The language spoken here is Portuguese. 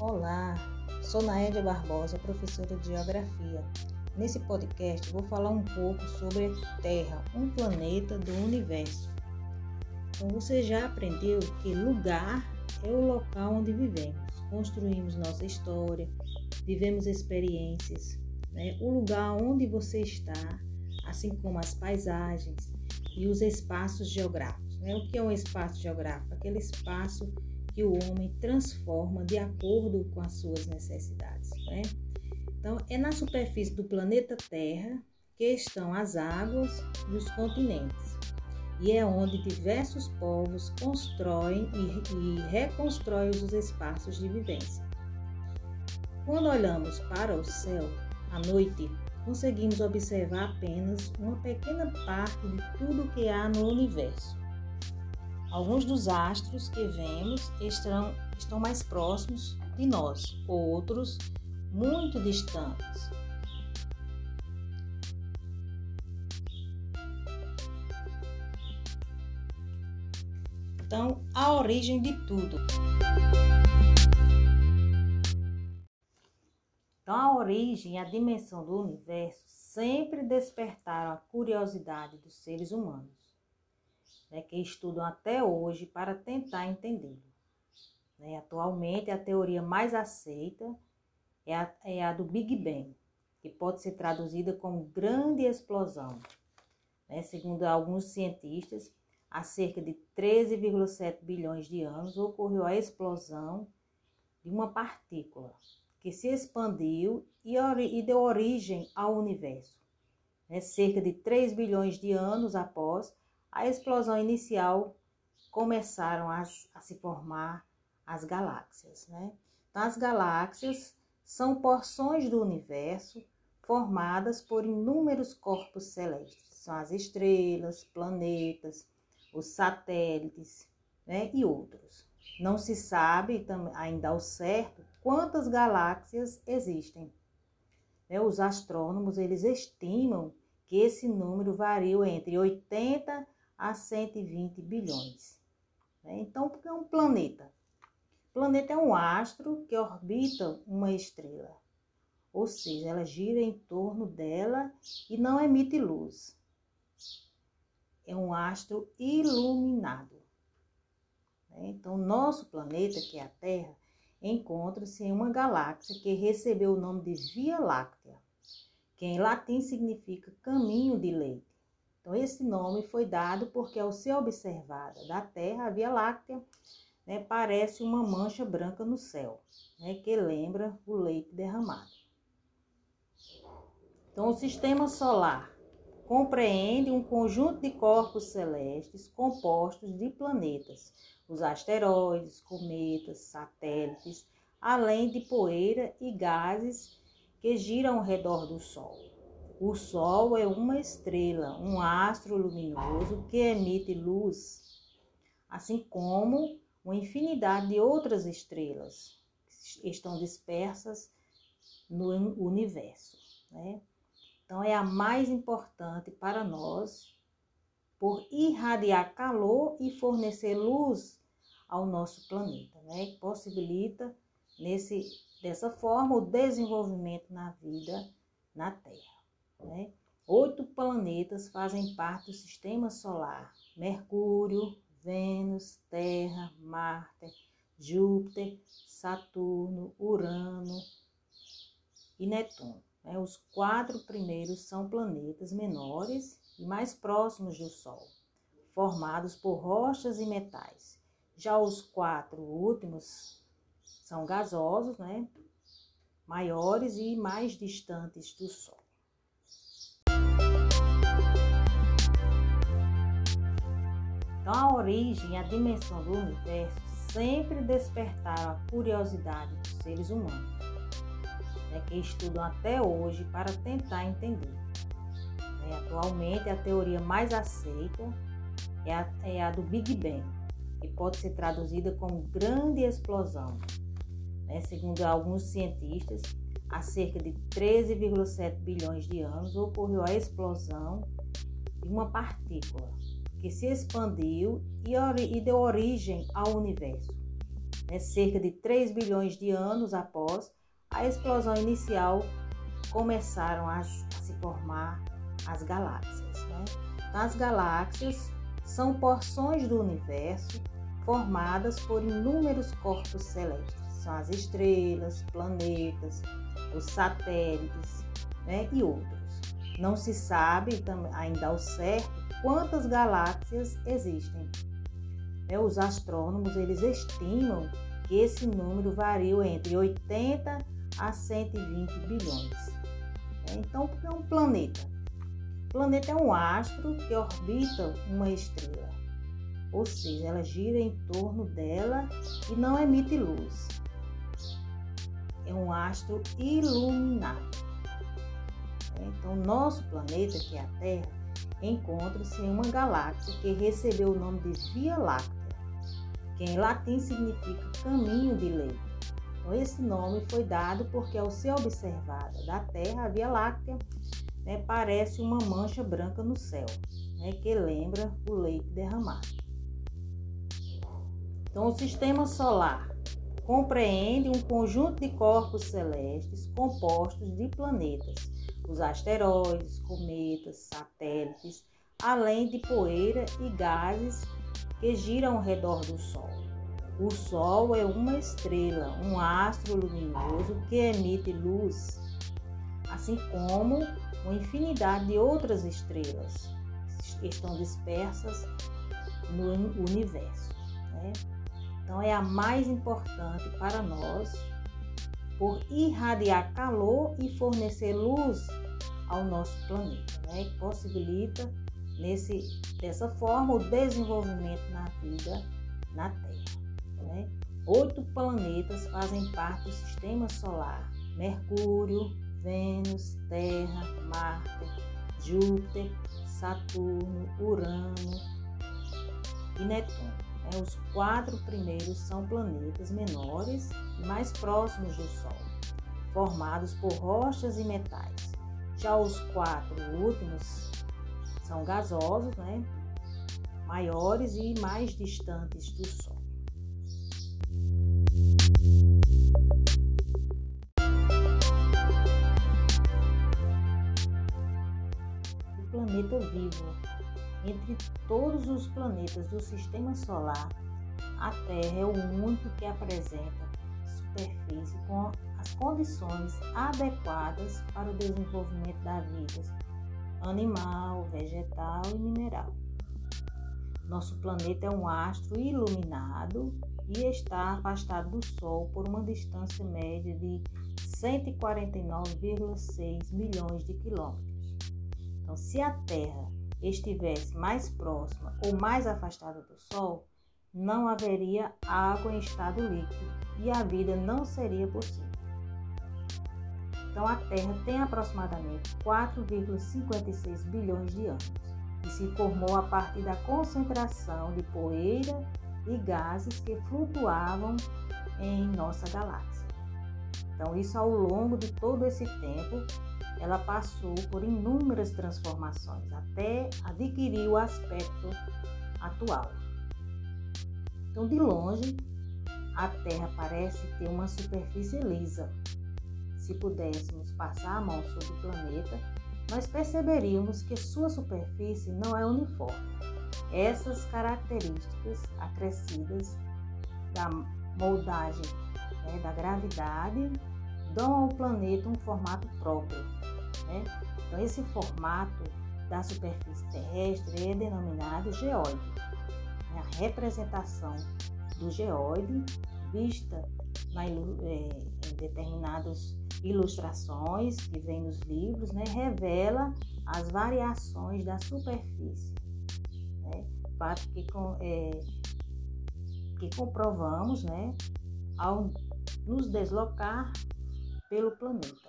Olá, sou Naédia Barbosa, professora de Geografia. Nesse podcast vou falar um pouco sobre a Terra, um planeta do universo. Então, você já aprendeu que lugar é o local onde vivemos, construímos nossa história, vivemos experiências. Né? O lugar onde você está, assim como as paisagens e os espaços geográficos. Né? O que é um espaço geográfico? Aquele espaço que o homem transforma de acordo com as suas necessidades. Né? Então, é na superfície do planeta Terra que estão as águas e os continentes, e é onde diversos povos constroem e, e reconstroem os espaços de vivência. Quando olhamos para o céu, à noite, conseguimos observar apenas uma pequena parte de tudo que há no universo. Alguns dos astros que vemos estão, estão mais próximos de nós, outros muito distantes. Então, a origem de tudo. Então, a origem e a dimensão do universo sempre despertaram a curiosidade dos seres humanos né, que estudam até hoje para tentar entendê-lo. Né? Atualmente, a teoria mais aceita é a, é a, do Big Bang, que pode ser traduzida como grande explosão. Né? Segundo alguns cientistas, há cerca de 13,7 bilhões de anos ocorreu a explosão de uma partícula que se expandiu e, e deu origem ao universo. Né? Cerca de 3 bilhões de anos após, a explosão inicial começaram a, a se formar as galáxias, né? Então, as galáxias são porções do universo formadas por inúmeros corpos celestes. São as estrelas, planetas, os satélites né, e outros. Não se sabe ainda ao certo quantas galáxias existem. Né, os astrônomos eles estimam que esse número varia entre 80 a 120 bilhões. Né? Então, porque é um planeta? O planeta é um astro que orbita uma estrela, ou seja, ela gira em torno dela e não emite luz. É um astro iluminado. Né? Então, nosso planeta, que é a Terra, encontra-se em uma galáxia que recebeu o nome de Via Láctea, que em latim significa caminho de leite. Então, esse nome foi dado porque, ao ser observada da Terra, a Via Láctea né, parece uma mancha branca no céu, né, que lembra o leite derramado. Então, o sistema solar compreende um conjunto de corpos celestes compostos de planetas, os asteroides, cometas, satélites, além de poeira e gases que giram ao redor do Sol. O Sol é uma estrela, um astro luminoso que emite luz, assim como uma infinidade de outras estrelas que estão dispersas no universo. Né? Então, é a mais importante para nós por irradiar calor e fornecer luz ao nosso planeta, né? que possibilita nesse, dessa forma o desenvolvimento na vida na Terra. Né? Oito planetas fazem parte do sistema solar: Mercúrio, Vênus, Terra, Marte, Júpiter, Saturno, Urano e Netuno. Né? Os quatro primeiros são planetas menores e mais próximos do Sol, formados por rochas e metais. Já os quatro últimos são gasosos, né? maiores e mais distantes do Sol. Então, a origem e a dimensão do universo sempre despertaram a curiosidade dos seres humanos, né, que estudam até hoje para tentar entender. É, atualmente, a teoria mais aceita é a, é a, do Big Bang, que pode ser traduzida como grande explosão. Né, segundo alguns cientistas, há cerca de 13,7 bilhões de anos ocorreu a explosão de uma partícula que se expandiu e, deu origem ao universo. né, cerca de 3 bilhões de anos após a explosão inicial, começaram a, se formar as galáxias. Né? As galáxias são porções do universo formadas por inúmeros corpos celestes. São as estrelas, planetas, os satélites né, e outros. Não se sabe ainda ao certo quantas galáxias existem. Né, os astrônomos eles estimam que esse número varia entre 80 a 120 bilhões. Né? Então, o que é um planeta? Planeta é um astro que orbita uma estrela, ou seja, ela gira em torno dela e não emite luz. É um astro iluminado. Então, nosso planeta, que é a Terra, encontra-se em uma galáxia que recebeu o nome de Via Láctea, que em latim significa caminho de lei. Então, esse nome foi dado porque, ao ser observada da Terra, a Via Láctea né, parece uma mancha branca no céu, né, que lembra o leite derramado. Então, o sistema solar compreende um conjunto de corpos celestes compostos de planetas, os asteroides, cometas, satélites, além de poeira e gases que giram ao redor do Sol. O Sol é uma estrela, um astro luminoso que emite luz, assim como uma infinidade de outras estrelas estão dispersas no universo. Né? Então, é a mais importante para nós por irradiar calor e fornecer luz ao nosso planeta, né? que possibilita nesse, dessa forma o desenvolvimento na vida na Terra. Né? Oito planetas fazem parte do sistema solar: Mercúrio, Vênus, Terra, Marte, Júpiter, Saturno, Urano e Netuno. Né? Os quatro primeiros são planetas menores e mais próximos do Sol, formados por rochas e metais. Já os quatro últimos são gasosos, né? maiores e mais distantes do Sol. O planeta vivo entre todos os planetas do sistema solar, a Terra é o único que apresenta superfície com as condições adequadas para o desenvolvimento da vida animal, vegetal e mineral. Nosso planeta é um astro iluminado e está afastado do Sol por uma distância média de 149,6 milhões de quilômetros. Então, se a Terra estivesse mais próxima ou mais afastada do Sol, não haveria água em estado líquido e a vida não seria possível. Então, a Terra tem aproximadamente 4,56 bilhões de anos e se formou a partir da concentração de poeira e gases que flutuavam em nossa galáxia. Então, isso ao longo de todo esse tempo ela passou por inúmeras transformações até adquirir o aspecto atual. Então, de longe, a Terra parece ter uma superfície lisa. Se pudéssemos passar a mão sobre o planeta, nós perceberíamos que sua superfície não é uniforme. Essas características acrescidas da moldagem, né, da gravidade dão ao planeta um formato próprio. Né? Então, esse formato da superfície terrestre é denominado geóide. É a representação do geóide, vista na, é, em determinadas ilustrações que vem nos livros, né, revela as variações da superfície. Né? Fato que, é, que comprovamos né, ao nos deslocar pelo planeta.